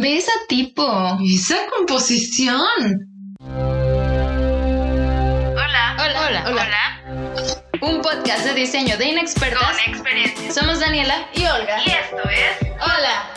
Ve esa tipo. Esa composición. Hola. Hola. Hola. Hola. Un podcast de diseño de inexpertas. Con experiencia. Somos Daniela y Olga. Y esto es. Hola.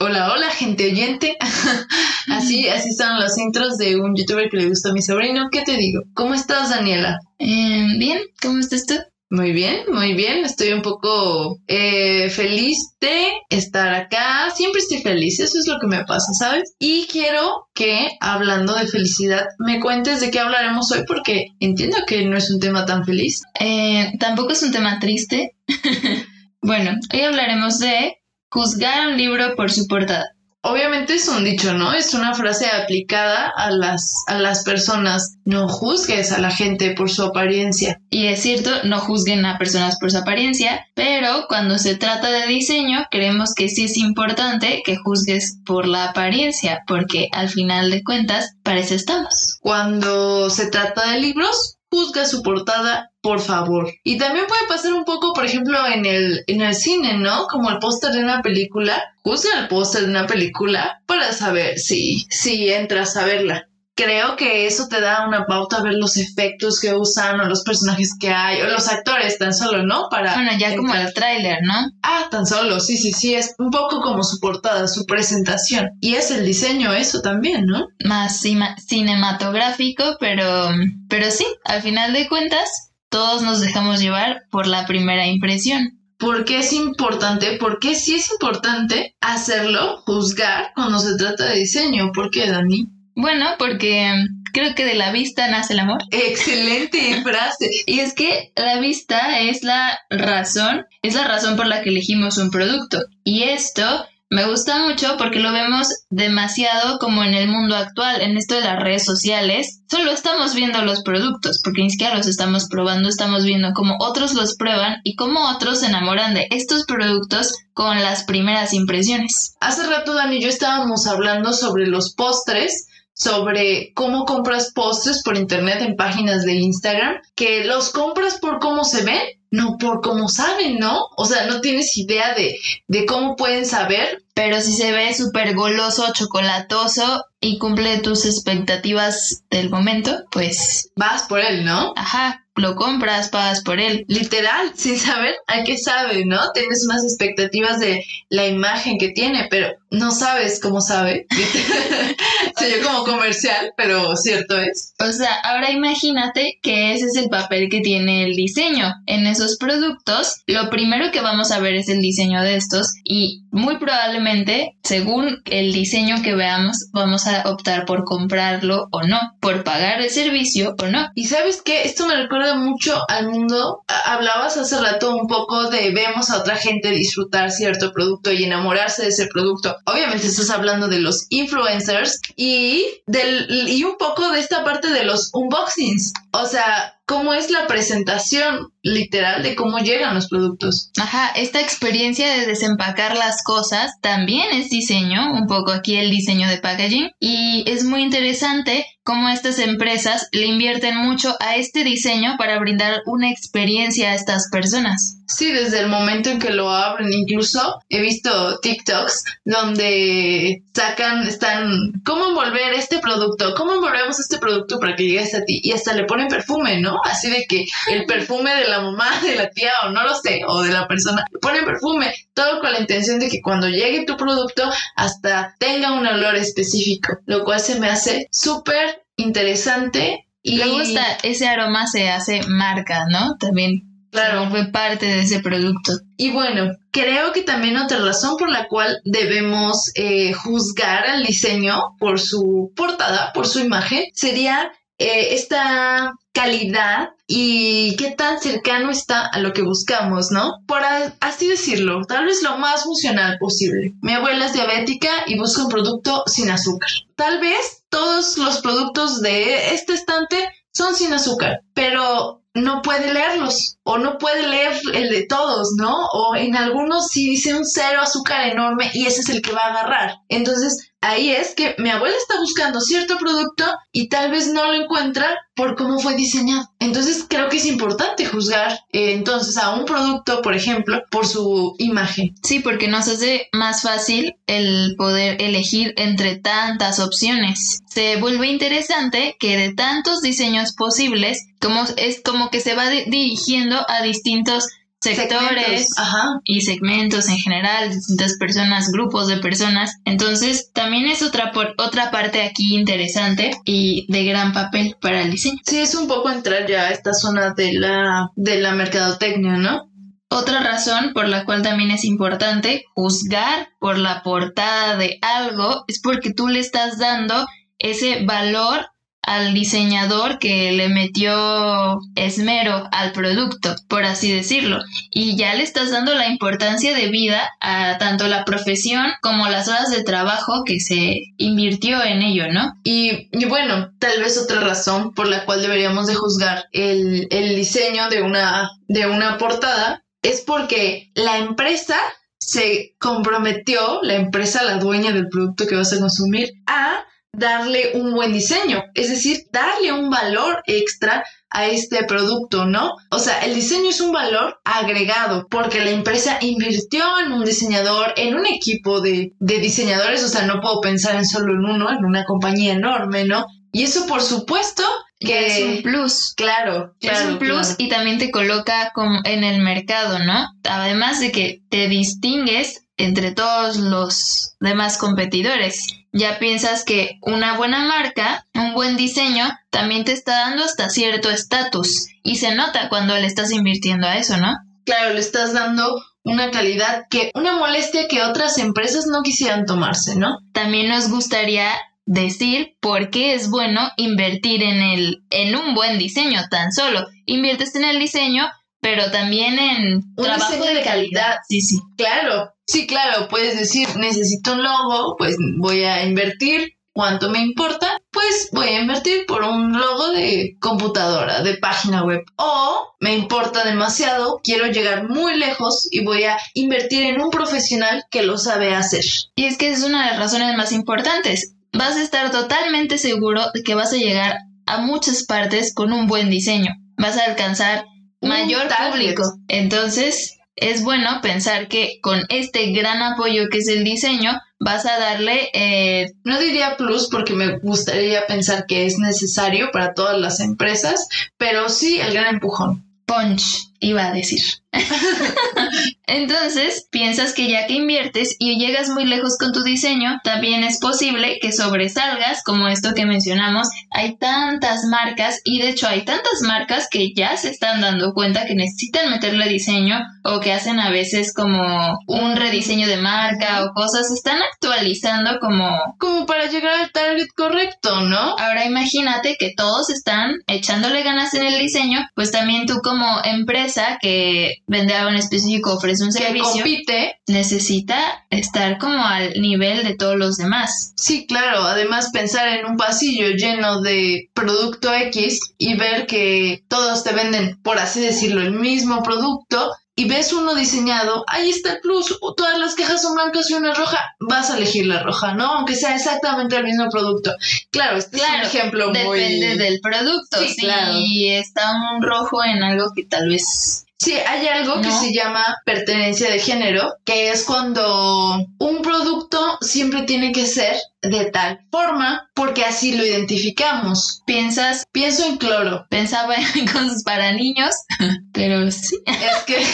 Hola, hola, gente oyente. así, así son los intros de un youtuber que le gustó a mi sobrino. ¿Qué te digo? ¿Cómo estás, Daniela? Eh, bien, ¿cómo estás tú? Muy bien, muy bien. Estoy un poco eh, feliz de estar acá. Siempre estoy feliz, eso es lo que me pasa, ¿sabes? Y quiero que, hablando de felicidad, me cuentes de qué hablaremos hoy porque entiendo que no es un tema tan feliz. Eh, tampoco es un tema triste. bueno, hoy hablaremos de juzgar un libro por su portada obviamente es un dicho, ¿no? Es una frase aplicada a las, a las personas. No juzgues a la gente por su apariencia. Y es cierto, no juzguen a personas por su apariencia, pero cuando se trata de diseño, creemos que sí es importante que juzgues por la apariencia, porque al final de cuentas, para eso estamos. Cuando se trata de libros, juzga su portada, por favor. Y también puede pasar un poco, por ejemplo, en el, en el cine, ¿no? Como el póster de una película. Juzga el póster de una película para saber si, si entras a verla creo que eso te da una pauta a ver los efectos que usan o los personajes que hay o los actores tan solo, ¿no? Para bueno, ya como el tráiler, ¿no? Ah, tan solo, sí, sí, sí, es un poco como su portada, su presentación. Y es el diseño eso también, ¿no? Más cinematográfico, pero, pero sí, al final de cuentas, todos nos dejamos llevar por la primera impresión. ¿Por qué es importante? ¿Por qué sí es importante hacerlo, juzgar cuando se trata de diseño? ¿Por qué, Dani? Bueno, porque creo que de la vista nace el amor. Excelente frase. y es que la vista es la razón, es la razón por la que elegimos un producto. Y esto me gusta mucho porque lo vemos demasiado como en el mundo actual, en esto de las redes sociales. Solo estamos viendo los productos, porque ni siquiera los estamos probando, estamos viendo cómo otros los prueban y cómo otros se enamoran de estos productos con las primeras impresiones. Hace rato Dani y yo estábamos hablando sobre los postres sobre cómo compras postres por internet en páginas de Instagram, que los compras por cómo se ven, no por cómo saben, ¿no? O sea, no tienes idea de, de cómo pueden saber. Pero si se ve súper goloso, chocolatoso y cumple tus expectativas del momento, pues... Vas por él, ¿no? Ajá, lo compras, pagas por él. Literal, sin saber a qué sabe, ¿no? Tienes unas expectativas de la imagen que tiene, pero no sabes cómo sabe. Se yo como comercial, pero cierto es. O sea, ahora imagínate que ese es el papel que tiene el diseño. En esos productos, lo primero que vamos a ver es el diseño de estos y muy probablemente, según el diseño que veamos, vamos a optar por comprarlo o no, por pagar el servicio o no. Y sabes qué, esto me recuerda mucho al mundo. Hablabas hace rato un poco de vemos a otra gente disfrutar cierto producto y enamorarse de ese producto. Obviamente estás hablando de los influencers y del y un poco de esta parte de los unboxings. O sea, cómo es la presentación literal de cómo llegan los productos. Ajá, esta experiencia de desempacar las cosas también es diseño, un poco aquí el diseño de packaging, y es muy interesante cómo estas empresas le invierten mucho a este diseño para brindar una experiencia a estas personas. Sí, desde el momento en que lo abren, incluso he visto TikToks donde sacan, están, ¿cómo envolver este producto? ¿Cómo envolvemos este producto para que llegue hasta ti? Y hasta le ponen perfume, ¿no? Así de que el perfume de la mamá, de la tía, o no lo sé, o de la persona, le ponen perfume, todo con la intención de que cuando llegue tu producto hasta tenga un olor específico, lo cual se me hace súper interesante. Y luego está, ese aroma se hace marca, ¿no? También Claro. fue parte de ese producto. Y bueno, creo que también otra razón por la cual debemos eh, juzgar al diseño por su portada, por su imagen, sería eh, esta calidad y qué tan cercano está a lo que buscamos, ¿no? Por así decirlo, tal vez lo más funcional posible. Mi abuela es diabética y busca un producto sin azúcar. Tal vez todos los productos de este estante son sin azúcar, pero no puede leerlos o no puede leer el de todos, ¿no? O en algunos sí dice un cero azúcar enorme y ese es el que va a agarrar. Entonces, ahí es que mi abuela está buscando cierto producto y tal vez no lo encuentra por cómo fue diseñado. Entonces creo que es importante juzgar eh, entonces a un producto, por ejemplo, por su imagen. Sí, porque nos hace más fácil el poder elegir entre tantas opciones. Se vuelve interesante que de tantos diseños posibles, como es como que se va dirigiendo a distintos sectores y segmentos en general, distintas personas, grupos de personas. Entonces, también es otra, por, otra parte aquí interesante y de gran papel para el diseño. Sí, es un poco entrar ya a esta zona de la, de la mercadotecnia, ¿no? Otra razón por la cual también es importante juzgar por la portada de algo es porque tú le estás dando ese valor al diseñador que le metió esmero al producto, por así decirlo, y ya le estás dando la importancia de vida a tanto la profesión como las horas de trabajo que se invirtió en ello, ¿no? Y, bueno, tal vez otra razón por la cual deberíamos de juzgar el, el diseño de una, de una portada es porque la empresa se comprometió, la empresa, la dueña del producto que vas a consumir, a darle un buen diseño, es decir, darle un valor extra a este producto, ¿no? O sea, el diseño es un valor agregado porque la empresa invirtió en un diseñador, en un equipo de, diseñadores, o sea, no puedo pensar en solo en uno, en una compañía enorme, ¿no? Y eso, por supuesto, que es un plus. Claro, es un plus y también te coloca en el mercado, ¿no? Además de que te distingues entre todos los demás competidores. Ya piensas que una buena marca, un buen diseño, también te está dando hasta cierto estatus. Y se nota cuando le estás invirtiendo a eso, ¿no? Claro, le estás dando una calidad que, una molestia que otras empresas no quisieran tomarse, ¿no? También nos gustaría decir por qué es bueno invertir en el en un buen diseño tan solo inviertes en el diseño pero también en un trabajo diseño de, calidad. Sí, sí. Claro, sí, claro, puedes decir, necesito un logo, pues voy a invertir. ¿Cuánto me importa? Pues voy a invertir por un logo de computadora, de página web. O me importa demasiado, quiero llegar muy lejos y voy a invertir en un profesional que lo sabe hacer. Y es que es una de las razones más importantes. Vas a estar totalmente seguro de que vas a llegar a muchas partes con un buen diseño. Vas a alcanzar mayor público. Entonces, es bueno pensar que con este gran apoyo que es el diseño, vas a darle, eh, no diría plus porque me gustaría pensar que es necesario para todas las empresas, pero sí el gran empujón. Punch, iba a decir. Entonces, piensas que ya que inviertes y llegas muy lejos con tu diseño, también es posible que sobresalgas, como esto que mencionamos. Hay tantas marcas y de hecho hay tantas marcas que ya se están dando cuenta que necesitan meterle diseño o que hacen a veces como un rediseño de marca o cosas, están actualizando como... Como para llegar al target correcto, ¿no? Ahora imagínate que todos están echándole ganas en el diseño, pues también tú como empresa que vende algo en específico, ofrece un servicio, compite, necesita estar como al nivel de todos los demás. Sí, claro. Además, pensar en un pasillo lleno de producto X y ver que todos te venden, por así decirlo, el mismo producto y ves uno diseñado, ahí está el plus, todas las quejas son blancas y una roja, vas a elegir la roja, ¿no? Aunque sea exactamente el mismo producto. Claro, este es un ejemplo muy... Depende del producto, sí, si está un rojo en algo que tal vez Sí, hay algo que se llama pertenencia de género, que es cuando un producto siempre tiene que ser de tal forma porque así lo identificamos. Piensas, pienso en cloro. Pensaba en cosas para niños, pero sí. Es que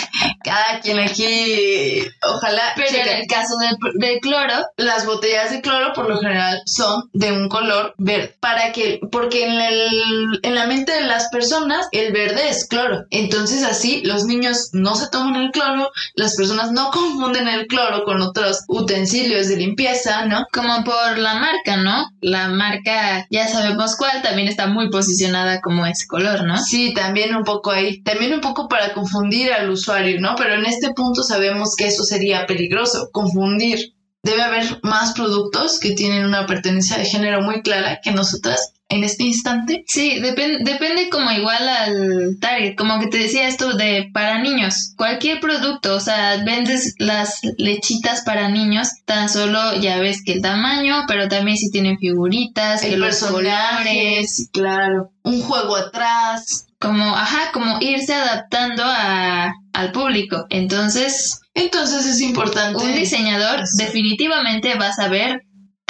cada quien aquí, ojalá. Pero en el caso del, cloro, las botellas de cloro por lo general son de un color verde. Para que, porque en, el, en la mente de las personas el verde es cloro. Entonces así los niños no se toman el cloro, las personas no confunden el cloro con otros utensilios de limpieza, ¿no? Como por la marca, ¿no? La marca, ya sabemos cuál, también está muy posicionada como ese color, ¿no? Sí, también un poco ahí, también un poco para confundir al usuario, ¿no? Pero en este punto sabemos que eso sería peligroso, confundir. Debe haber más productos que tienen una pertenencia de género muy clara que nosotras en este instante. Sí, depende como igual al target, como que te decía esto de para niños, cualquier producto, o sea, vendes las lechitas para niños, tan solo ya ves que el tamaño, pero también si tienen figuritas, que los colores, claro, un juego atrás, como, ajá, como irse adaptando a, al público. Entonces, entonces es importante. Un diseñador definitivamente va a saber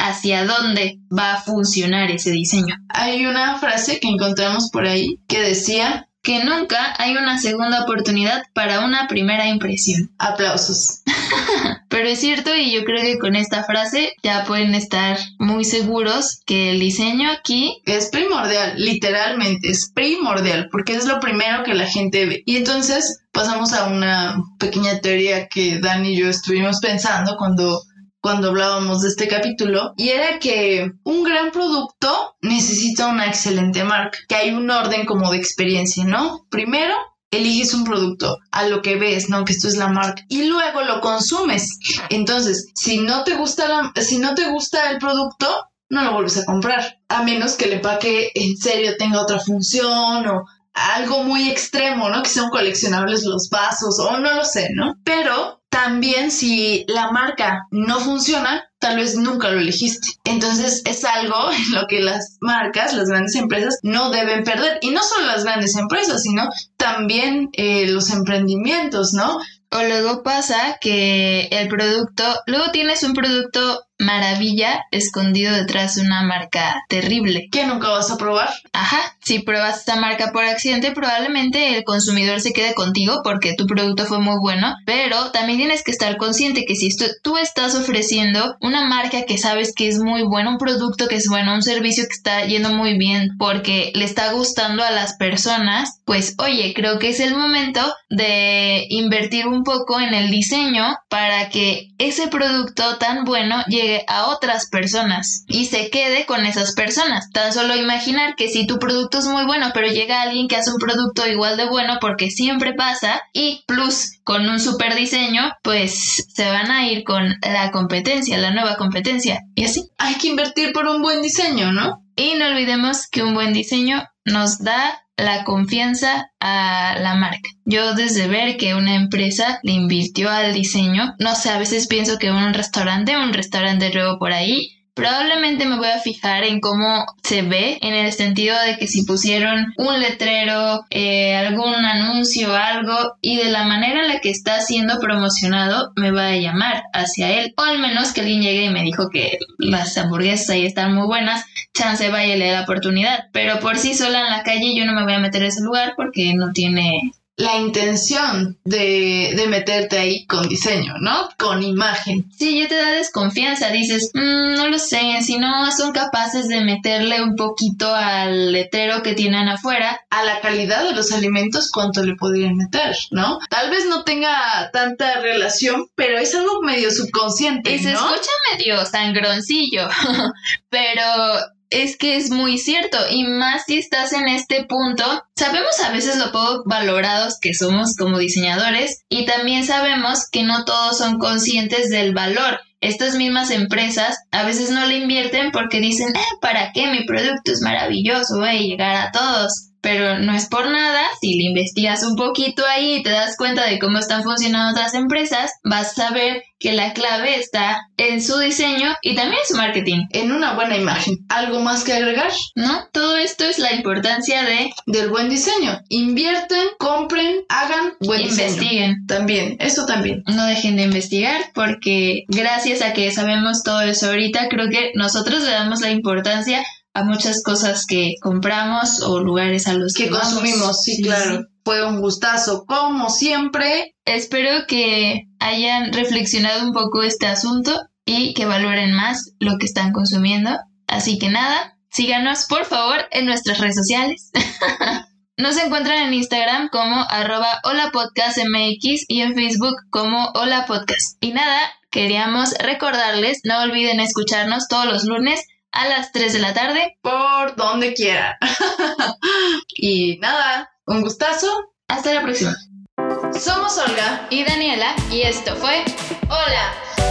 hacia dónde va a funcionar ese diseño. Hay una frase que encontramos por ahí que decía que nunca hay una segunda oportunidad para una primera impresión. Aplausos. Pero es cierto y yo creo que con esta frase ya pueden estar muy seguros que el diseño aquí es primordial, literalmente es primordial, porque es lo primero que la gente ve. Y entonces pasamos a una pequeña teoría que Dan y yo estuvimos pensando cuando cuando hablábamos de este capítulo, y era que un gran producto necesita una excelente marca, que hay un orden como de experiencia, ¿no? Primero, eliges un producto a lo que ves, ¿no? Que esto es la marca y luego lo consumes. Entonces, si no te gusta la, si no te gusta el producto, no lo vuelves a comprar, a menos que el empaque en serio tenga otra función o algo muy extremo, ¿no? Que sean coleccionables los vasos o no lo sé, ¿no? Pero también si la marca no funciona, tal vez nunca lo elegiste. Entonces es algo en lo que las marcas, las grandes empresas, no deben perder. Y no solo las grandes empresas, sino también eh, los emprendimientos, ¿no? O luego pasa que el producto, luego tienes un producto maravilla escondido detrás de una marca terrible. Que nunca vas a probar. Ajá, si pruebas esta marca por accidente, probablemente el consumidor se quede contigo porque tu producto fue muy bueno, pero también tienes que estar consciente que si tú estás ofreciendo una marca que sabes que es muy buena, un producto que es bueno, un servicio que está yendo muy bien porque le está gustando a las personas, pues oye, creo que es el momento de invertir un poco en el diseño para que ese producto tan bueno llegue a otras personas y se quede con esas personas. Tan solo imaginar que si tu producto es muy bueno, pero llega alguien que hace un producto igual de bueno porque siempre pasa y plus con un super diseño, pues se van a ir con la competencia, la nueva competencia y así. Hay que invertir por un buen diseño, ¿no? Y no olvidemos que un buen diseño nos da la confianza a la marca. Yo desde ver que una empresa le invirtió al diseño, no sé, a veces pienso que un restaurante, un restaurante luego por ahí, Probablemente me voy a fijar en cómo se ve, en el sentido de que si pusieron un letrero, eh, algún anuncio, algo, y de la manera en la que está siendo promocionado, me va a llamar hacia él. O al menos que alguien llegue y me dijo que las hamburguesas ahí están muy buenas, chance vaya y le da la oportunidad. Pero por sí sola en la calle yo no me voy a meter a ese lugar porque no tiene la intención de, de, meterte ahí con diseño, ¿no? Con imagen. Sí, ya te da desconfianza, dices, mm, no lo sé, si no son capaces de meterle un poquito al letrero que tienen afuera. A la calidad de los alimentos, ¿cuánto le podrían meter, no? Tal vez no tenga tanta relación, pero es algo medio subconsciente. Y se escucha medio sangroncillo, pero es que es muy cierto y más si estás en este punto, sabemos a veces lo poco valorados que somos como diseñadores y también sabemos que no todos son conscientes del valor. Estas mismas empresas a veces no le invierten porque dicen, eh, ¿para qué? Mi producto es maravilloso, voy a llegar a todos pero no es por nada, si le investigas un poquito ahí y te das cuenta de cómo están funcionando otras empresas, vas a ver que la clave está en su diseño y también en su marketing. En una buena imagen. ¿Algo más que agregar? No, todo esto es la importancia de del buen diseño. Invierten, compren, hagan buen Investiguen. También, eso también. No dejen de investigar porque gracias a que sabemos todo eso ahorita, creo que nosotros le damos la importancia a muchas cosas que compramos o lugares a los que, consumimos. Sí, claro. Fue un gustazo, como siempre. Espero que hayan reflexionado un poco este asunto y que valoren más lo que están consumiendo. Así que nada, síganos por favor en nuestras redes sociales. Nos encuentran en Instagram como arroba holapodcastmx y en Facebook como hola podcast. Y nada, queríamos recordarles, no olviden escucharnos todos los lunes a las 3 de la tarde. Por donde quiera. y nada, un gustazo. Hasta la próxima. Somos Olga y Daniela y esto fue Hola.